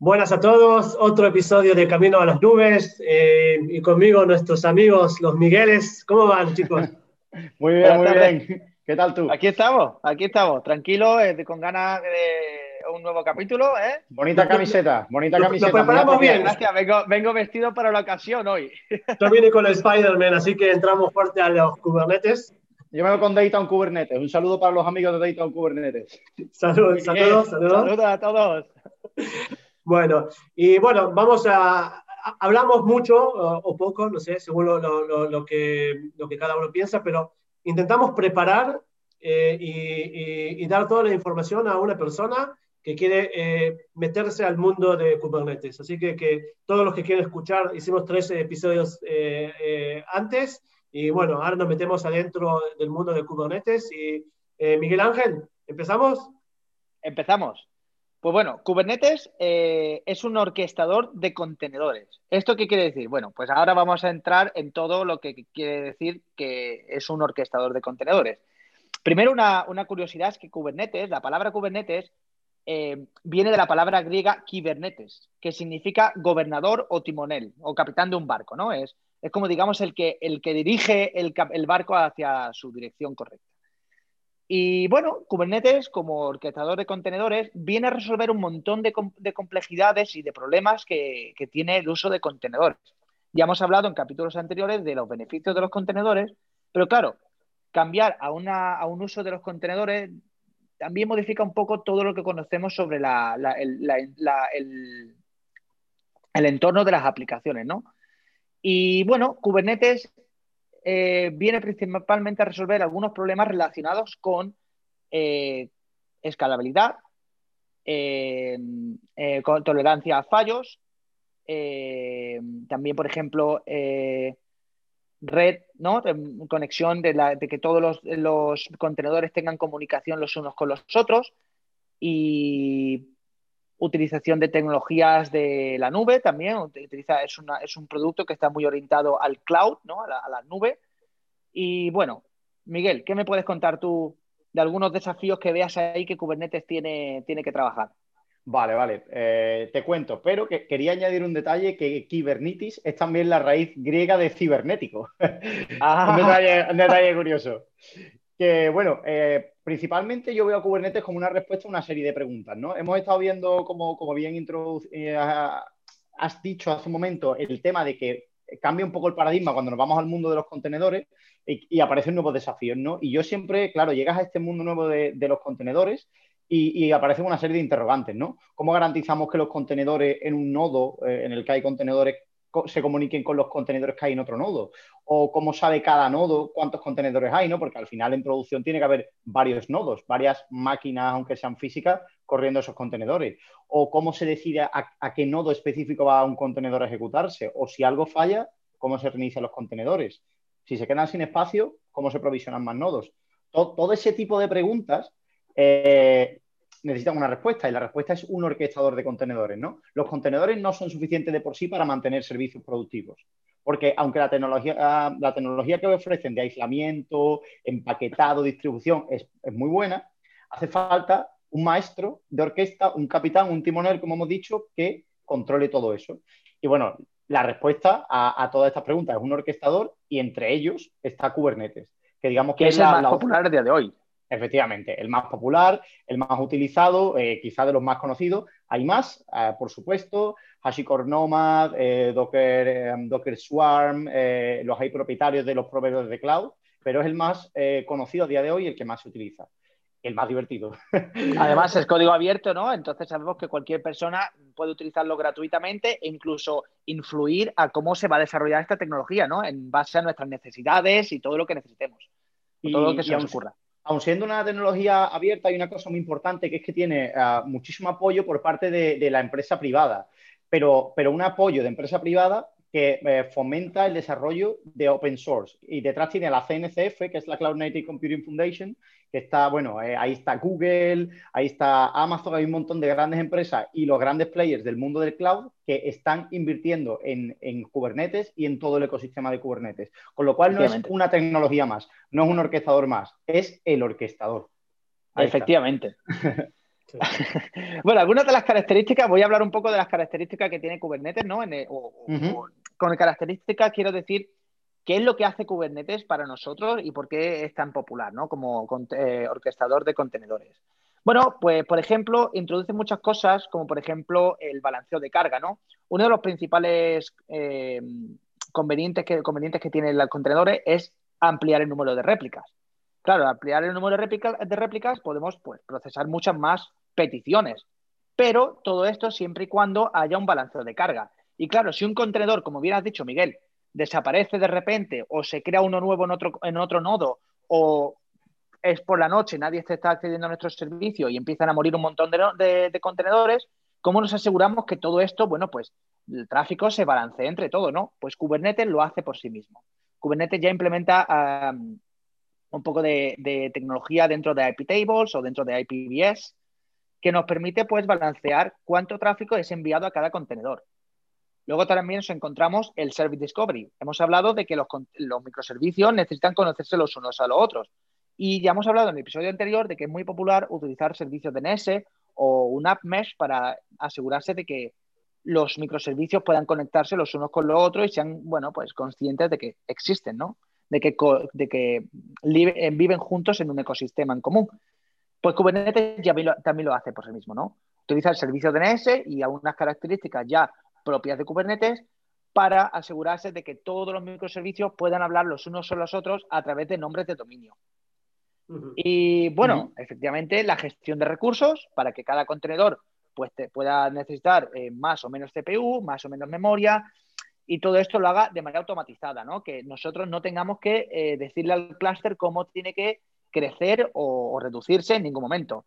Buenas a todos, otro episodio de Camino a las Nubes eh, y conmigo nuestros amigos los Migueles. ¿Cómo van chicos? muy bien, muy bien. ¿Qué tal tú? Aquí estamos, aquí estamos, tranquilos, eh, con ganas de un nuevo capítulo. ¿eh? Bonita camiseta, bonita camiseta. Lo preparamos bien. Gracias, vengo, vestido para la ocasión hoy. Yo vine con el Spider-Man, así que entramos fuerte a los Kubernetes. Yo me voy con Dayton Kubernetes. Un saludo para los amigos de Dayton Kubernetes. Saludos, saludos, saludos. Saludos a todos. Bueno, y bueno, vamos a, hablamos mucho o, poco, no sé, según lo, que, cada uno piensa, pero intentamos preparar eh, y, dar toda la información a una persona que quiere eh, meterse al mundo de Kubernetes. Así que, que, todos los que quieren escuchar, hicimos tres episodios eh, antes y bueno, ahora nos metemos adentro del mundo de Kubernetes. Y Miguel Ángel, ¿empezamos? Empezamos. Pues bueno, Kubernetes eh, es un orquestador de contenedores. ¿Esto qué quiere decir? Bueno, pues ahora vamos a entrar en todo lo que quiere decir que es un orquestador de contenedores. Primero, una, curiosidad es que Kubernetes, la palabra Kubernetes, eh, viene de la palabra griega kibernetes, que significa gobernador o timonel o capitán de un barco, ¿no? Es, es como, digamos, el que, el que dirige el barco hacia su dirección correcta. Y bueno, Kubernetes, como orquestador de contenedores, viene a resolver un montón de, complejidades y de problemas que, tiene el uso de contenedores. Ya hemos hablado en capítulos anteriores de los beneficios de los contenedores, pero claro, cambiar a, un uso de los contenedores también modifica un poco todo lo que conocemos sobre el, el, entorno de las aplicaciones, ¿no? Y bueno, Kubernetes eh, viene principalmente a resolver algunos problemas relacionados con eh, escalabilidad, eh, con tolerancia a fallos, también, por ejemplo, red, ¿no? conexión de, que todos los, contenedores tengan comunicación los unos con los otros y utilización de tecnologías de la nube también. Utiliza, es, es un producto que está muy orientado al cloud, ¿no? a, la, nube. Y bueno, Miguel, ¿qué me puedes contar tú de algunos desafíos que veas ahí que Kubernetes tiene, tiene que trabajar? Vale, vale, eh, te cuento, pero que quería añadir un detalle que Kubernetes es también la raíz griega de cibernético. Ah. un, detalle, curioso. Que bueno, eh, principalmente yo veo a Kubernetes como una respuesta a una serie de preguntas, ¿no? Hemos estado viendo, como, como bien eh, has dicho hace un momento, el tema de que cambia un poco el paradigma cuando nos vamos al mundo de los contenedores y, aparecen nuevos desafíos, ¿no? Y yo siempre, claro, llegas a este mundo nuevo de, los contenedores y, aparecen una serie de interrogantes, ¿no? ¿Cómo garantizamos que los contenedores en un nodo eh, en el que hay contenedores se comuniquen con los contenedores que hay en otro nodo, o cómo sabe cada nodo cuántos contenedores hay, ¿no? Porque al final en producción tiene que haber varios nodos, varias máquinas, aunque sean físicas, corriendo esos contenedores, o cómo se decide a, qué nodo específico va un contenedor a ejecutarse, o si algo falla, cómo se reinician los contenedores. Si se quedan sin espacio, cómo se provisionan más nodos. Todo, ese tipo de preguntas eh, necesitan una respuesta y la respuesta es un orquestador de contenedores, ¿no? Los contenedores no son suficientes de por sí para mantener servicios productivos, porque aunque la tecnología, la tecnología que ofrecen de aislamiento, empaquetado, distribución es, muy buena, hace falta un maestro de orquesta, un capitán, un timonel, como hemos dicho, que controle todo eso. Y bueno, la respuesta a, todas estas preguntas es un orquestador y entre ellos está Kubernetes, que digamos que, es, la, más popular a día de hoy. Efectivamente, el más popular, el más utilizado, eh, quizá de los más conocidos. Hay más, eh, por supuesto, HashiCorp Nomad, eh, Docker, Docker Swarm, los hay propietarios de los proveedores de cloud, pero es el más conocido a día de hoy y el que más se utiliza. El más divertido. Además, es código abierto, ¿no? Entonces sabemos que cualquier persona puede utilizarlo gratuitamente e incluso influir a cómo se va a desarrollar esta tecnología, ¿no? En base a nuestras necesidades y todo lo que necesitemos. todo lo que se nos ocurra aun siendo una tecnología abierta, hay una cosa muy importante que es que tiene ah, muchísimo apoyo por parte de, la empresa privada, pero, pero un apoyo de empresa privada que eh, fomenta el desarrollo de open source. Y detrás tiene la CNCF, que es la Cloud Native Computing Foundation, que está, bueno, eh, ahí está Google, ahí está Amazon, hay un montón de grandes empresas y los grandes players del mundo del cloud que están invirtiendo en, Kubernetes y en todo el ecosistema de Kubernetes. Con lo cual no es una tecnología más, no es un orquestador más, es el orquestador. Efectivamente. bueno, algunas de las características, voy a hablar un poco de las características que tiene Kubernetes, ¿no? con características quiero decir qué es lo que hace Kubernetes para nosotros y por qué es tan popular, ¿no? Como eh, orquestador de contenedores. Bueno, pues por ejemplo, introduce muchas cosas, como por ejemplo el balanceo de carga, ¿no? Uno de los principales eh, convenientes, que, convenientes que tienen los contenedores es ampliar el número de réplicas. Claro, ampliar el número de, réplicas podemos pues, procesar muchas más peticiones, pero todo esto siempre y cuando haya un balanceo de carga. Y claro, si un contenedor, como bien has dicho, Miguel, desaparece de repente o se crea uno nuevo en otro, en otro nodo o es por la noche, nadie se está accediendo a nuestro servicio y empiezan a morir un montón de, contenedores, ¿cómo nos aseguramos que todo esto, bueno, pues el tráfico se balancee entre todo, ¿no? Pues Kubernetes lo hace por sí mismo. Kubernetes ya implementa un poco de, tecnología dentro de IP tables o dentro de IPVS que nos permite pues balancear cuánto tráfico es enviado a cada contenedor. Luego también nos encontramos el Service Discovery. Hemos hablado de que los, los microservicios necesitan conocerse los unos a los otros. Y ya hemos hablado en el episodio anterior de que es muy popular utilizar servicios DNS o un app mesh para asegurarse de que los microservicios puedan conectarse los unos con los otros y sean, bueno, pues conscientes de que existen, ¿no? De que, de que eh, viven juntos en un ecosistema en común. Pues Kubernetes también lo hace por sí mismo, ¿no? Utiliza el servicio DNS y algunas características ya propias de Kubernetes para asegurarse de que todos los microservicios puedan hablar los unos con los otros a través de nombres de dominio. Y bueno, efectivamente, la gestión de recursos para que cada contenedor pues, pueda necesitar eh, más o menos CPU, más o menos memoria, y todo esto lo haga de manera automatizada, ¿no? Que nosotros no tengamos que eh, decirle al clúster cómo tiene que crecer o, reducirse en ningún momento.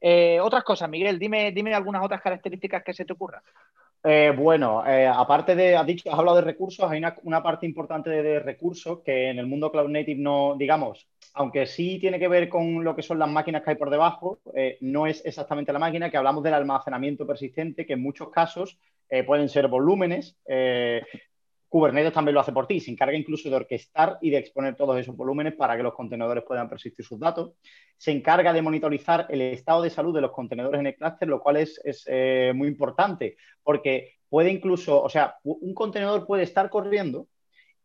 Eh, otras cosas, Miguel, dime, dime algunas otras características que se te ocurran. Eh, bueno, eh, aparte de, has, dicho, has hablado de recursos, hay una, parte importante de, recursos que en el mundo Cloud Native no, digamos, aunque sí tiene que ver con lo que son las máquinas que hay por debajo, eh, no es exactamente la máquina, que hablamos del almacenamiento persistente, que en muchos casos pueden ser volúmenes, Kubernetes también lo hace por ti, se encarga incluso de orquestar y de exponer todos esos volúmenes para que los contenedores puedan persistir sus datos. Se encarga de monitorizar el estado de salud de los contenedores en el clúster, lo cual es, eh, muy importante porque puede incluso, o sea, un contenedor puede estar corriendo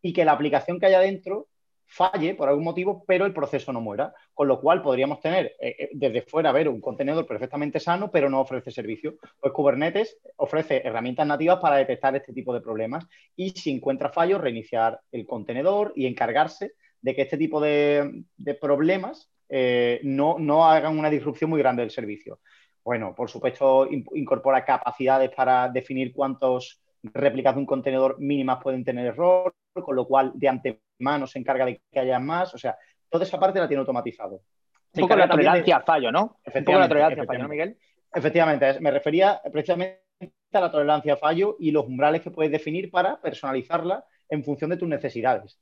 y que la aplicación que haya dentro falle por algún motivo, pero el proceso no muera. Con lo cual podríamos tener eh, eh, desde fuera ver un contenedor perfectamente sano, pero no ofrece servicio. Pues Kubernetes ofrece herramientas nativas para detectar este tipo de problemas y si encuentra fallos, reiniciar el contenedor y encargarse de que este tipo de, problemas eh, no, no hagan una disrupción muy grande del servicio. Bueno, por supuesto, incorpora capacidades para definir cuántos réplicas de un contenedor mínimas pueden tener error, con lo cual de antemano se encarga de que haya más. O sea, toda esa parte la tiene automatizado. un poco la tolerancia a fallo, ¿no? Un poco la tolerancia fallo, ¿no, Miguel? Efectivamente, me refería precisamente a la tolerancia a fallo y los umbrales que puedes definir para personalizarla en función de tus necesidades.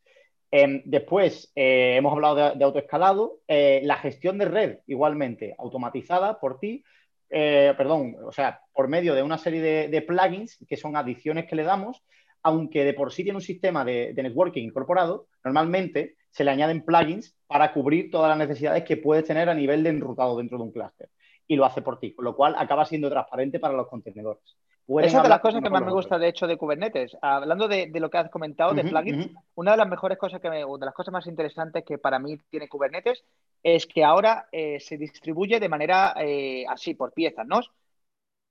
Em, después, eh, hemos hablado de, autoescalado, eh, la gestión de red igualmente automatizada por ti, eh, perdón, o sea, por medio de una serie de, plugins que son adiciones que le damos, aunque de por sí tiene un sistema de, networking incorporado, normalmente se le añaden plugins para cubrir todas las necesidades que puedes tener a nivel de enrutado dentro de un clúster. Y lo hace por ti, con lo cual acaba siendo transparente para los contenedores. Esa es de las cosas que más me gusta, de hecho, de Kubernetes. Hablando de, lo que has comentado, de plugins, una de las mejores cosas que me, de las cosas más interesantes que para mí tiene Kubernetes es que ahora eh, se distribuye de manera eh, así, por piezas, ¿no?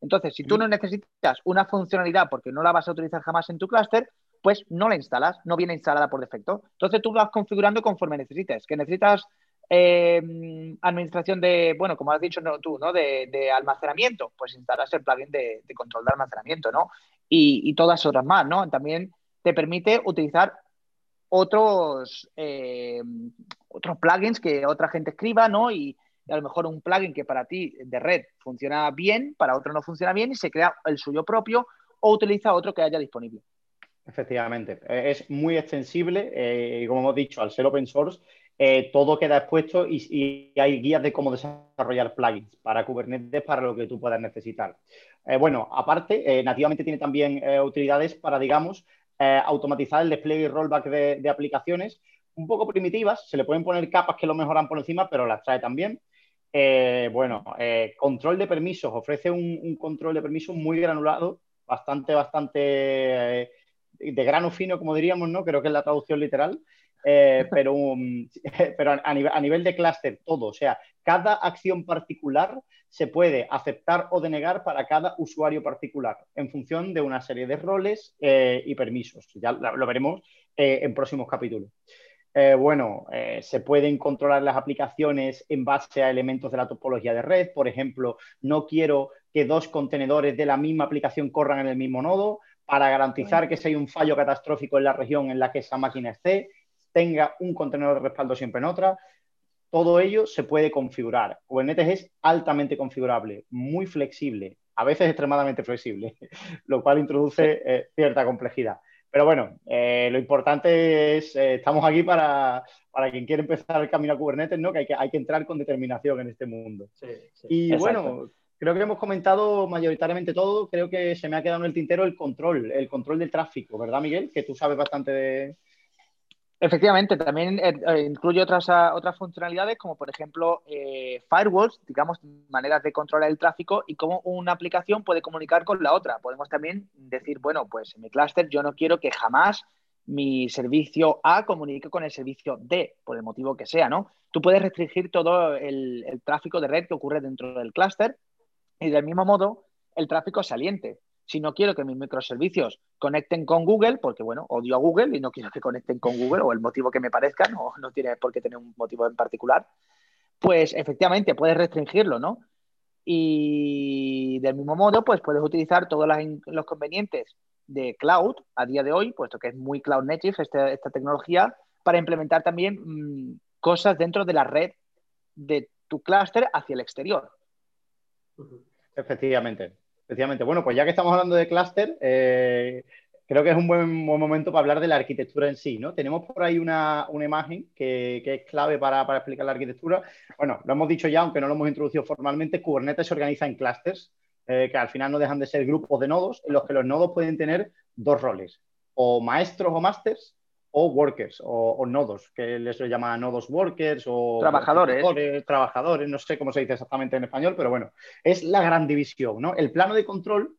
Entonces, si tú no necesitas una funcionalidad porque no la vas a utilizar jamás en tu clúster, pues no la instalas, no viene instalada por defecto. Entonces tú vas configurando conforme necesites. Que necesitas eh, administración de, bueno, como has dicho tú, ¿no? De, almacenamiento, pues instalas el plugin de, control de almacenamiento, ¿no? Y, todas otras más, ¿no? También te permite utilizar otros, eh, otros plugins que otra gente escriba, ¿no? Y, a lo mejor un plugin que para ti de red funciona bien, para otro no funciona bien y se crea el suyo propio o utiliza otro que haya disponible. Efectivamente, es muy extensible eh, y como hemos dicho, al ser open source eh, todo queda expuesto y, hay guías de cómo desarrollar plugins para Kubernetes para lo que tú puedas necesitar. Eh, bueno, aparte, eh, nativamente tiene también utilidades para, digamos, automatizar el despliegue y rollback de, aplicaciones un poco primitivas. Se le pueden poner capas que lo mejoran por encima, pero las trae también. Eh, bueno, eh, control de permisos, ofrece un, control de permisos muy granulado, bastante, bastante eh, de grano fino, como diríamos, ¿no? Creo que es la traducción literal. pero, pero a, nivel, a nivel de clúster, todo. O sea, cada acción particular se puede aceptar o denegar para cada usuario particular en función de una serie de roles y permisos. Ya lo veremos en próximos capítulos. Eh, bueno, eh, se pueden controlar las aplicaciones en base a elementos de la topología de red. Por ejemplo, no quiero que dos contenedores de la misma aplicación corran en el mismo nodo para garantizar que si hay un fallo catastrófico en la región en la que esa máquina esté, tenga un contenedor de respaldo siempre en otra. Todo ello se puede configurar. Kubernetes es altamente configurable, muy flexible, a veces extremadamente flexible, lo cual introduce eh, cierta complejidad. Pero bueno, eh, lo importante es, eh, estamos aquí para, quien quiere empezar el camino a Kubernetes, ¿no? Que hay que, hay que entrar con determinación en este mundo. y bueno, creo que hemos comentado mayoritariamente todo. Creo que se me ha quedado en el tintero el control, el control del tráfico, ¿verdad, Miguel? Que tú sabes bastante de, Efectivamente, también eh, eh, incluye otras, ah, otras funcionalidades como por ejemplo eh, firewalls, digamos, maneras de controlar el tráfico y cómo una aplicación puede comunicar con la otra. Podemos también decir, bueno, pues en mi clúster yo no quiero que jamás mi servicio A comunique con el servicio D, por el motivo que sea, ¿no? Tú puedes restringir todo el, el tráfico de red que ocurre dentro del clúster y del mismo modo el tráfico saliente si no quiero que mis microservicios conecten con Google, porque bueno, odio a Google y no quiero que conecten con Google o el motivo que me parezca, no, no tiene por qué tener un motivo en particular, pues efectivamente puedes restringirlo, ¿no? Y del mismo modo, pues puedes utilizar todos los convenientes de cloud a día de hoy, puesto que es muy cloud native esta, esta tecnología, para implementar también mm, cosas dentro de la red de tu clúster hacia el exterior. Efectivamente. Efectivamente. Bueno, pues ya que estamos hablando de clúster, eh, creo que es un buen, momento para hablar de la arquitectura en sí, ¿no? Tenemos por ahí una, imagen que, es clave para, explicar la arquitectura. Bueno, lo hemos dicho ya, aunque no lo hemos introducido formalmente, Kubernetes se organiza en clusters, eh, que al final no dejan de ser grupos de nodos, en los que los nodos pueden tener dos roles, o maestros o masters, o workers o, nodos, que les llama nodos workers o trabajadores. trabajadores, no sé cómo se dice exactamente en español, pero bueno, es la gran división, ¿no? El plano de control,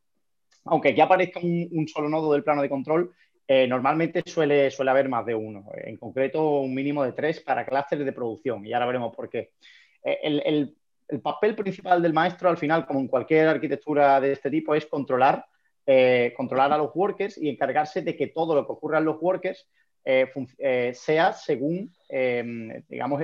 aunque ya aparezca un, solo nodo del plano de control, eh, normalmente suele, suele haber más de uno, en concreto un mínimo de tres para clústeres de producción, y ahora veremos por qué. Eh, el, papel principal del maestro, al final, como en cualquier arquitectura de este tipo, es controlar, eh, controlar a los workers y encargarse de que todo lo que ocurra en los workers sea según, em, digamos,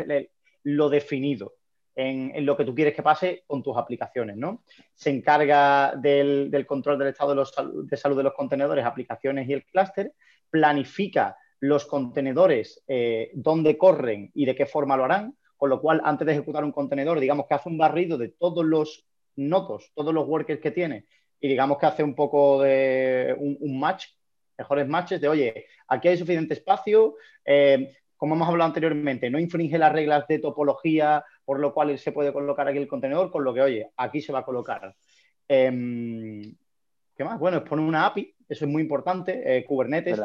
lo definido en, lo que tú quieres que pase con tus aplicaciones, ¿no? Se encarga del, control del estado de, salud de los contenedores, aplicaciones y el clúster, planifica los contenedores, eh, dónde corren y de qué forma lo harán, con lo cual, antes de ejecutar un contenedor, digamos que hace un barrido de todos los nodos, todos los workers que tiene, y digamos que hace un poco de un match mejores matches de, oye, aquí hay suficiente espacio, eh, como hemos hablado anteriormente, no infringe las reglas de topología, por lo cual se puede colocar aquí el contenedor, con lo que, oye, aquí se va a colocar. Em, ¿Qué más? Bueno, es poner una API, eso es muy importante, eh, Kubernetes.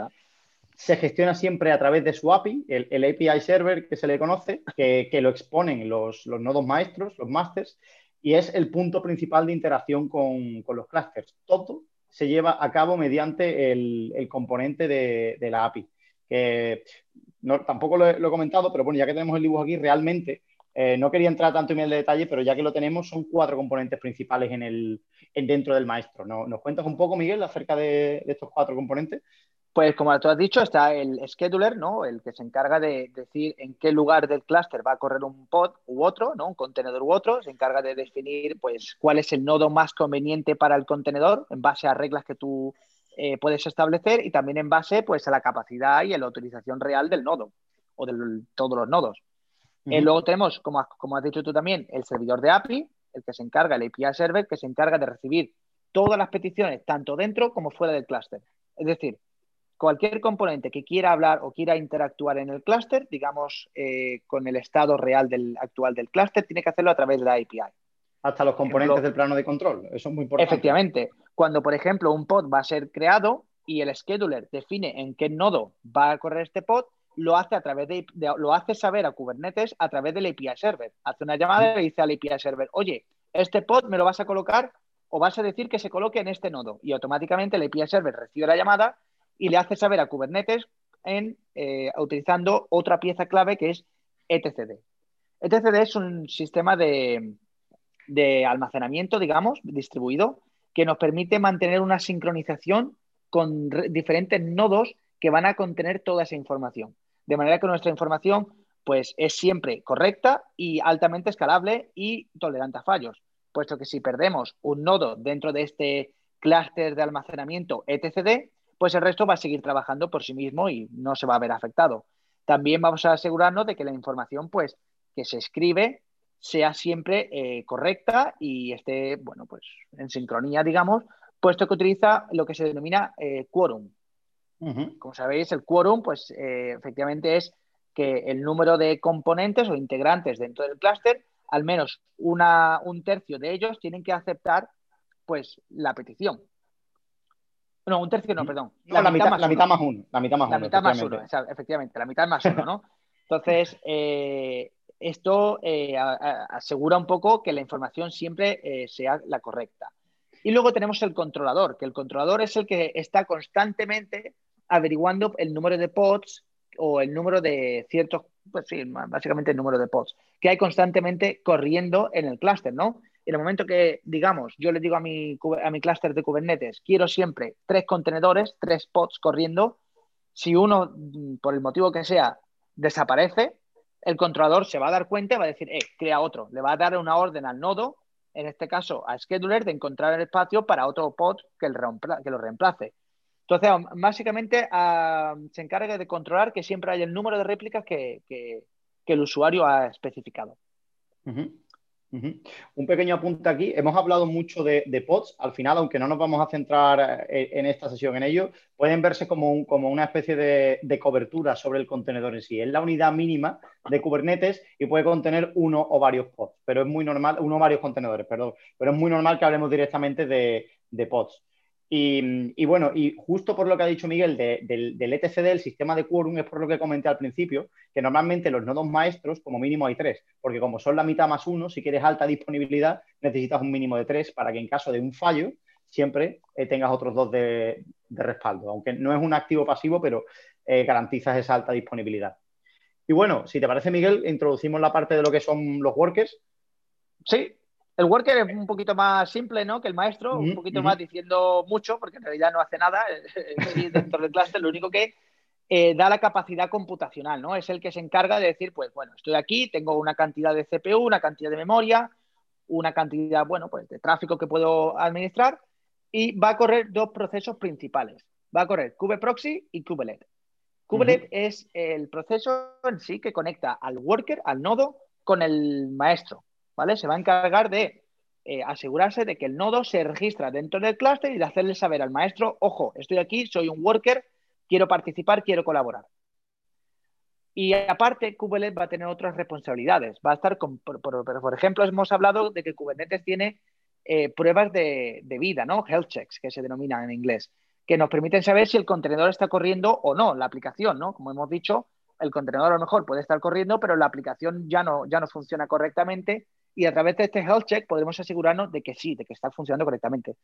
Se gestiona siempre a través de su API, el, API server que se le conoce, que, lo exponen los, nodos maestros, los masters, y es el punto principal de interacción con, con los clusters. Todo se lleva a cabo mediante el, componente de, la API. Que no, tampoco lo he, comentado, pero bueno, ya que tenemos el dibujo aquí, realmente eh, no quería entrar tanto en el detalle, pero ya que lo tenemos, son cuatro componentes principales en el, dentro del maestro. ¿Nos cuentas un poco, Miguel, acerca de estos cuatro componentes? Pues como tú has dicho, está el scheduler, ¿no? El que se encarga de decir en qué lugar del clúster va a correr un pod u otro, ¿no? Un contenedor u otro. Se encarga de definir, pues, cuál es el nodo más conveniente para el contenedor en base a reglas que tú eh, puedes establecer y también en base, pues, a la capacidad y a la utilización real del nodo o de todos los nodos. Eh, luego tenemos, como, como has dicho tú también, el servidor de API, el que se encarga, el API server, que se encarga de recibir todas las peticiones, tanto dentro como fuera del clúster. Es decir, cualquier componente que quiera hablar o quiera interactuar en el clúster, digamos, eh, con el estado real del, actual del clúster, tiene que hacerlo a través de la API. Hasta los componentes del plano de control, eso es muy importante. Efectivamente, cuando por ejemplo un pod va a ser creado y el scheduler define en qué nodo va a correr este pod, lo hace a través de, lo hace saber a Kubernetes a través del API server. Hace una llamada y le dice al API server, oye, este pod me lo vas a colocar o vas a decir que se coloque en este nodo. Y automáticamente el API server recibe la llamada y le hace saber a Kubernetes en, eh, utilizando otra pieza clave que es etcd. etcd es un sistema de, de almacenamiento, digamos, distribuido, que nos permite mantener una sincronización con diferentes nodos que van a contener toda esa información de manera que nuestra información pues, es siempre correcta y altamente escalable y tolerante a fallos, puesto que si perdemos un nodo dentro de este clúster de almacenamiento etcd, pues el resto va a seguir trabajando por sí mismo y no se va a ver afectado. También vamos a asegurarnos de que la información pues, que se escribe sea siempre eh, correcta y esté bueno, pues, en sincronía, digamos, puesto que utiliza lo que se denomina eh, quórum. Como sabéis, el quórum, pues eh, efectivamente es que el número de componentes o integrantes dentro del clúster, al menos una, un tercio de ellos tienen que aceptar pues la petición. No, un tercio no, perdón. la, mitad, más la, mitad, más uno. La mitad más la uno. Mitad más uno, efectivamente, la mitad más uno, ¿no? Entonces, eh, esto eh, asegura un poco que la información siempre sea la correcta. Y luego tenemos el controlador, que el controlador es el que está constantemente averiguando el número de pods o el número de ciertos, pues sí, básicamente el número de pods que hay constantemente corriendo en el clúster, ¿no? En el momento que, digamos, yo le digo a mi, a mi clúster de Kubernetes, quiero siempre tres contenedores, tres pods corriendo, si uno, mm, por el motivo que sea, desaparece, el controlador se va a dar cuenta y va a decir, eh, crea otro. Le va a dar una orden al nodo, en este caso a Scheduler, de encontrar el espacio para otro pod que, que lo reemplace. Entonces, básicamente se encarga de controlar que siempre haya el número de réplicas que, el usuario ha especificado. Un pequeño apunte aquí. Hemos hablado mucho de, pods. Al final, aunque no nos vamos a centrar eh, en, esta sesión en ello, pueden verse como, una especie de, cobertura sobre el contenedor en sí. Es la unidad mínima de Kubernetes y puede contener uno o varios pods, pero es muy normal, uno o varios contenedores, perdón. Pero es muy normal que hablemos directamente de pods. Y, bueno, y justo por lo que ha dicho Miguel del, del, etcd, el sistema de quórum, es por lo que comenté al principio, que normalmente los nodos maestros, como mínimo hay tres, porque como son la mitad más uno, si quieres alta disponibilidad, necesitas un mínimo de tres para que en caso de un fallo, siempre eh, tengas otros dos de, respaldo, aunque no es un activo pasivo, pero eh, garantizas esa alta disponibilidad. Y bueno, si te parece, Miguel, introducimos la parte de lo que son los workers. Sí, el worker es un poquito más simple, ¿no? Que el maestro, un poquito más diciendo mucho, porque en realidad no hace nada eh, dentro del cluster, lo único que eh, da la capacidad computacional, ¿no? Es el que se encarga de decir, pues bueno, estoy aquí, tengo una cantidad de CPU, una cantidad de memoria, una cantidad, bueno, pues de tráfico que puedo administrar y va a correr dos procesos principales. Va a correr kubeproxy y kubelet. Kubelet es el proceso en sí que conecta al worker, al nodo, con el maestro. Se va a encargar de eh, asegurarse de que el nodo se registra dentro del clúster y de hacerle saber al maestro, ojo, estoy aquí, soy un worker, quiero participar, quiero colaborar. Y aparte, Kubernetes va a tener otras responsabilidades. Va a estar con, por, ejemplo, hemos hablado de que Kubernetes tiene eh, pruebas de, de, vida, ¿no? Health checks, que se denominan en inglés, que nos permiten saber si el contenedor está corriendo o no, la aplicación, ¿no? Como hemos dicho, el contenedor a lo mejor puede estar corriendo, pero la aplicación ya no, ya no funciona correctamente y a través de este health check podremos asegurarnos de que sí, de que está funcionando correctamente.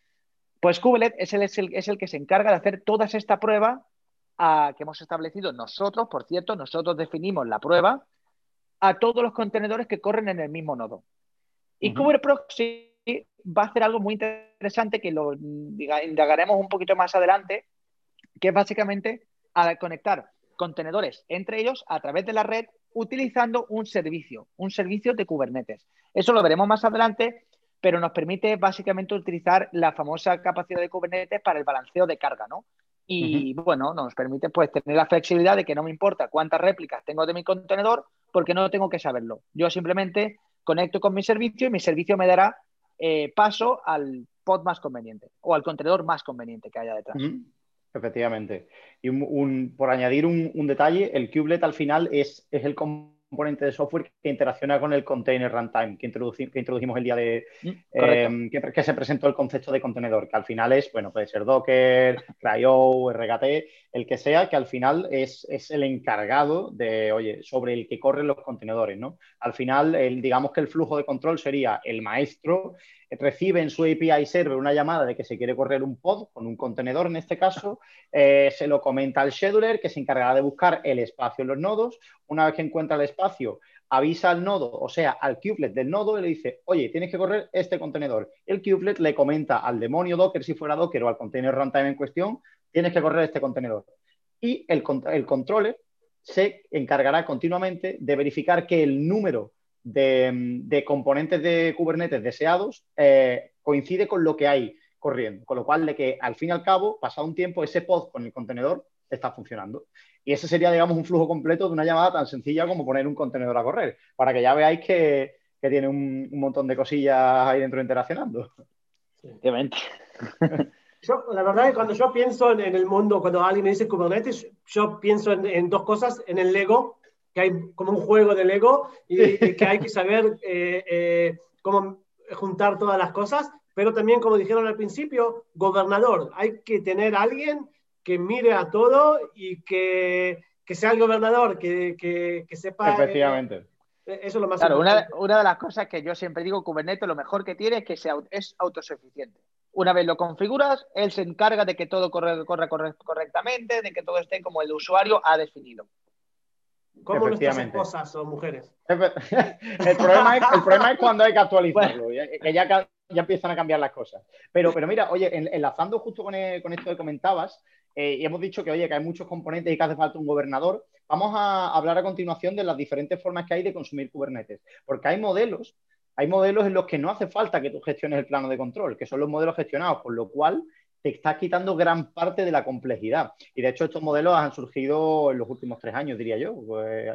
Pues Kubernetes es el, es el, que se encarga de hacer toda esta prueba ah, que hemos establecido nosotros, por cierto, nosotros definimos la prueba a todos los contenedores que corren en el mismo nodo. Y Kubernetes va a hacer algo muy interesante que lo indagaremos un poquito más adelante, que es básicamente a conectar contenedores entre ellos a través de la red utilizando un servicio, un servicio de Kubernetes. Eso lo veremos más adelante, pero nos permite básicamente utilizar la famosa capacidad de Kubernetes para el balanceo de carga, ¿no? Y bueno, nos permite pues tener la flexibilidad de que no me importa cuántas réplicas tengo de mi contenedor porque no tengo que saberlo. Yo simplemente conecto con mi servicio y mi servicio me dará eh, paso al pod más conveniente o al contenedor más conveniente que haya detrás. Efectivamente. Y por añadir un, detalle, el kubelet al final es, el componente de software que interacciona con el container runtime que, que introdujimos el día de mm, eh, que, se presentó el concepto de contenedor, que al final es, bueno, puede ser Docker, CRI-O, RGT, el que sea, que al final es, el encargado de, oye, sobre el que corren los contenedores, ¿no? Al final, el, digamos que el flujo de control sería el maestro recibe en su API server una llamada de que se quiere correr un pod con un contenedor en este caso, eh, se lo comenta al scheduler que se encargará de buscar el espacio en los nodos. Una vez que encuentra el espacio, avisa al nodo, o sea, al kubelet del nodo y le dice, oye, tienes que correr este contenedor. El kubelet le comenta al demonio Docker, si fuera Docker, o al container runtime en cuestión, tienes que correr este contenedor. Y el, el controller se encargará continuamente de verificar que el número de, componentes de Kubernetes deseados eh, coincide con lo que hay corriendo. Con lo cual, de que al fin y al cabo, pasado un tiempo, ese pod con el contenedor está funcionando. Y ese sería, digamos, un flujo completo de una llamada tan sencilla como poner un contenedor a correr, para que ya veáis que, tiene un, montón de cosillas ahí dentro interaccionando. Efectivamente. la verdad es que cuando yo pienso en, el mundo, cuando alguien me dice Kubernetes, yo pienso en dos cosas, en el Lego que hay como un juego de Lego y, que hay que saber eh, eh, cómo juntar todas las cosas, pero también, como dijeron al principio, gobernador. Hay que tener alguien que mire a todo y que, que sea el gobernador, que, que, sepa... Eh, Efectivamente. eso es lo más claro, una, una, de las cosas que yo siempre digo, Kubernetes lo mejor que tiene es que sea, es autosuficiente. Una vez lo configuras, él se encarga de que todo corra corre, corre, correctamente, de que todo esté como el usuario ha definido. ¿Cómo nuestras esposas o mujeres? el, problema es, el problema es cuando hay que actualizarlo, que ya, ya, empiezan a cambiar las cosas. Pero, pero mira, oye, enlazando justo con, con esto que comentabas, eh, y hemos dicho que, oye, que hay muchos componentes y que hace falta un gobernador, vamos a hablar a continuación de las diferentes formas que hay de consumir Kubernetes. Porque hay modelos, hay modelos en los que no hace falta que tú gestiones el plano de control, que son los modelos gestionados, por lo cual te está quitando gran parte de la complejidad. Y de hecho estos modelos han surgido en los últimos tres años, diría yo. Pues,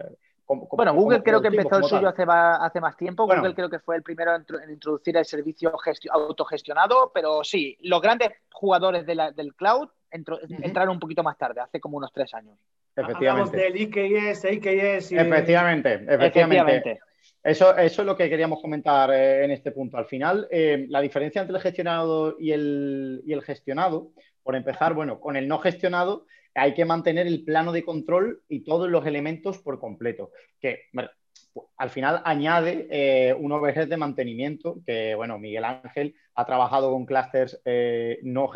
bueno, Google creo que empezó el suyo hace, hace, más tiempo. Google creo que fue el primero en, introducir el servicio autogestionado, pero sí, los grandes jugadores del cloud entraron un poquito más tarde, hace como unos tres años. Efectivamente. Hablamos del IKS, IKS. efectivamente, efectivamente. Eso, es lo que queríamos comentar eh, en este punto. Al final, eh, la diferencia entre el gestionado y el, y el, gestionado, por empezar, bueno, con el no gestionado hay que mantener el plano de control y todos los elementos por completo, que al final añade eh, un overhead de mantenimiento que, bueno, Miguel Ángel ha trabajado con clusters no,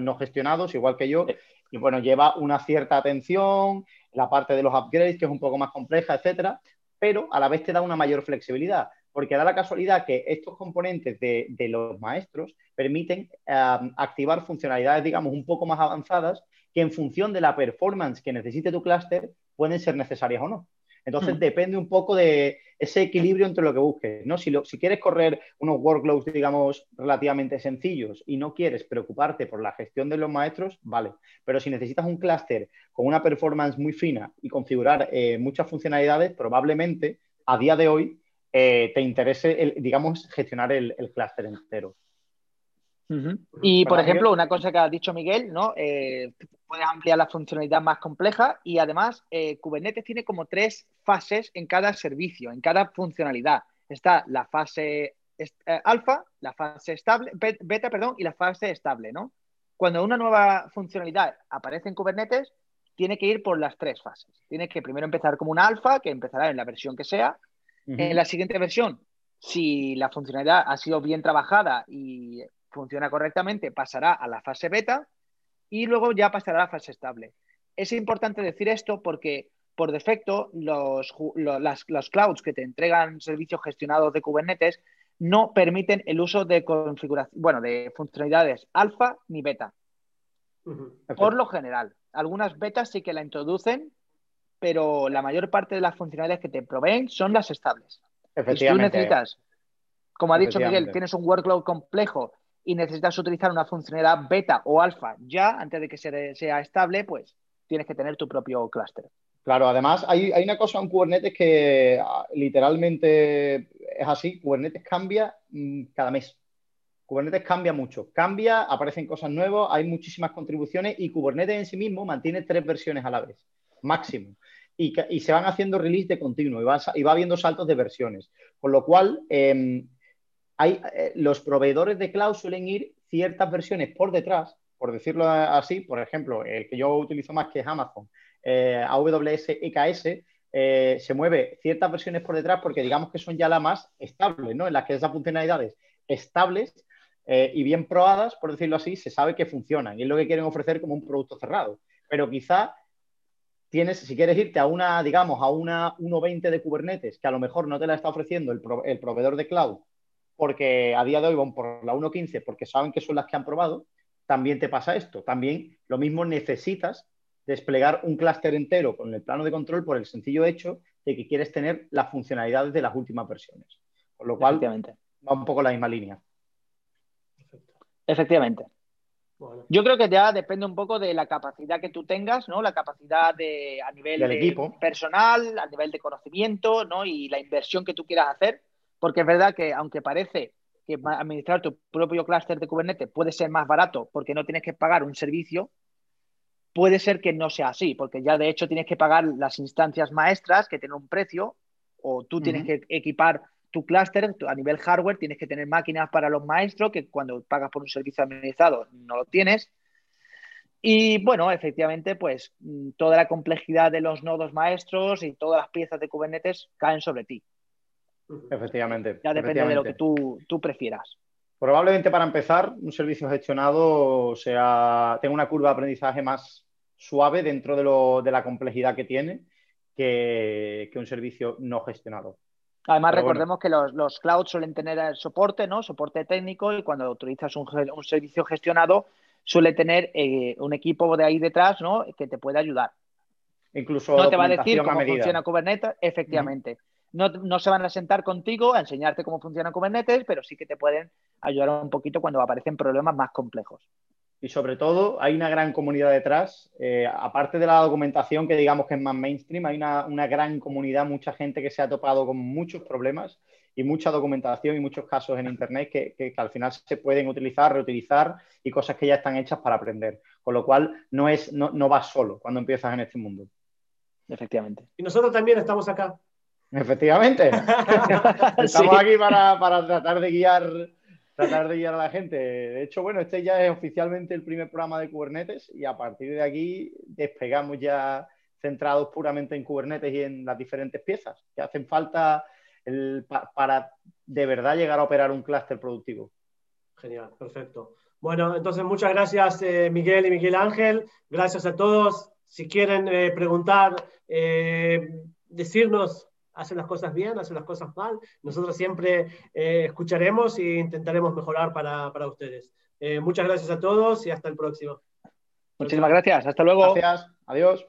no gestionados, igual que yo, y bueno, lleva una cierta atención, la parte de los upgrades, que es un poco más compleja, etcétera, pero a la vez te da una mayor flexibilidad, porque da la casualidad que estos componentes de, los maestros permiten activar funcionalidades, digamos, un poco más avanzadas que en función de la performance que necesite tu clúster pueden ser necesarias o no. Entonces, hmm. depende un poco de ese equilibrio entre lo que busques. ¿no? Si, si quieres correr unos workloads, digamos, relativamente sencillos y no quieres preocuparte por la gestión de los maestros, vale. Pero si necesitas un clúster con una performance muy fina y configurar eh, muchas funcionalidades, probablemente a día de hoy eh, te interese, digamos, gestionar el, el clúster entero. Y, por ejemplo, una cosa que ha dicho Miguel, ¿no? Eh, puedes ampliar la funcionalidad más compleja y además eh, Kubernetes tiene como tres fases en cada servicio, en cada funcionalidad. Está la fase eh, alfa, la fase estable, beta, perdón, y la fase estable, ¿no? Cuando una nueva funcionalidad aparece en Kubernetes, tiene que ir por las tres fases. Tiene que primero empezar como una alfa, que empezará en la versión que sea. En la siguiente versión, si la funcionalidad ha sido bien trabajada y funciona correctamente, pasará a la fase beta y luego ya pasará a la fase estable. Es importante decir esto porque por defecto los, los, clouds que te entregan servicios gestionados de Kubernetes no permiten el uso de configuración, bueno, de funcionalidades alfa ni beta. Por lo general, algunas betas sí que la introducen, pero la mayor parte de las funcionalidades que te proveen son las estables. Efectivamente. si tú necesitas, como ha dicho Miguel, tienes un workload complejo y necesitas utilizar una funcionalidad beta o alfa ya antes de que sea estable, pues tienes que tener tu propio clúster. Claro, además hay, una cosa en Kubernetes que ah, literalmente es así, Kubernetes cambia mm, cada mes. Kubernetes cambia mucho, cambia, aparecen cosas nuevas, hay muchísimas contribuciones y Kubernetes en sí mismo mantiene tres versiones a la vez, máximo. y, se van haciendo release de continuo y va, y habiendo saltos de versiones. Con lo cual, em, eh, los proveedores de cloud suelen ir ciertas versiones por detrás, por decirlo así, por ejemplo, el que yo utilizo más que es Amazon, eh, AWS EKS, eh, se mueve ciertas versiones por detrás porque digamos que son ya las más estables, ¿no? En las que esas funcionalidades estables eh, y bien probadas, por decirlo así, se sabe que funcionan y es lo que quieren ofrecer como un producto cerrado. Pero quizá tienes, si quieres irte a una, digamos, a una 1.20 de Kubernetes, que a lo mejor no te la está ofreciendo el, el proveedor de cloud, porque a día de hoy van por la 1.15 porque saben que son las que han probado, también te pasa esto. También lo mismo necesitas desplegar un clúster entero con el plano de control por el sencillo hecho de que quieres tener las funcionalidades de las últimas versiones. Con lo cual, va un poco la misma línea. Efectivamente. Yo creo que ya depende un poco de la capacidad que tú tengas, ¿no? La capacidad de, a nivel de equipo. personal, a nivel de conocimiento, ¿no? Y la inversión que tú quieras hacer. Porque es verdad que, aunque parece que administrar tu propio clúster de Kubernetes puede ser más barato porque no tienes que pagar un servicio, puede ser que no sea así, porque ya de hecho tienes que pagar las instancias maestras que tienen un precio, o tú tienes que equipar tu clúster a nivel hardware, tienes que tener máquinas para los maestros, que cuando pagas por un servicio administrado no lo tienes. Y bueno, efectivamente, pues mm, toda la complejidad de los nodos maestros y todas las piezas de Kubernetes caen sobre ti. Efectivamente. Ya depende de lo que tú, tú, prefieras. Probablemente para empezar, un servicio gestionado sea, tenga una curva de aprendizaje más suave dentro de, lo, de la complejidad que tiene que, que un servicio no gestionado. Además, recordemos que los, los, clouds suelen tener soporte, ¿no? Soporte técnico y cuando utilizas un, un servicio gestionado suele tener eh, un equipo de ahí detrás, ¿no? Que te puede ayudar. Incluso no te va a decir cómo funciona Kubernetes, efectivamente. No, no, se van a sentar contigo a enseñarte cómo funciona Kubernetes, pero sí que te pueden ayudar un poquito cuando aparecen problemas más complejos y sobre todo hay una gran comunidad detrás. Eh, aparte de la documentación que digamos que es más mainstream, hay una, gran comunidad, mucha gente que se ha topado con muchos problemas y mucha documentación y muchos casos en Internet que, al final se pueden utilizar, reutilizar y cosas que ya están hechas para aprender. Con lo cual no, es, no, no vas solo cuando empiezas en este mundo. Efectivamente. Y nosotros también estamos acá. Efectivamente. Estamos aquí para, para tratar de guiar tratar de guiar a la gente. De hecho, bueno, este ya es oficialmente el primer programa de Kubernetes y a partir de aquí despegamos ya centrados puramente en Kubernetes y en las diferentes piezas que hacen falta para de verdad llegar a operar un clúster productivo. Genial, perfecto. Bueno, entonces muchas gracias eh, Miguel y Miguel Ángel. Gracias a todos. Si quieren eh, preguntar, eh, decirnos hacen las cosas bien, hacen las cosas mal. Nosotros siempre eh, escucharemos e intentaremos mejorar para, para ustedes. Eh, muchas gracias a todos y hasta el próximo. Muchísimas gracias. Hasta luego. Gracias. Adiós.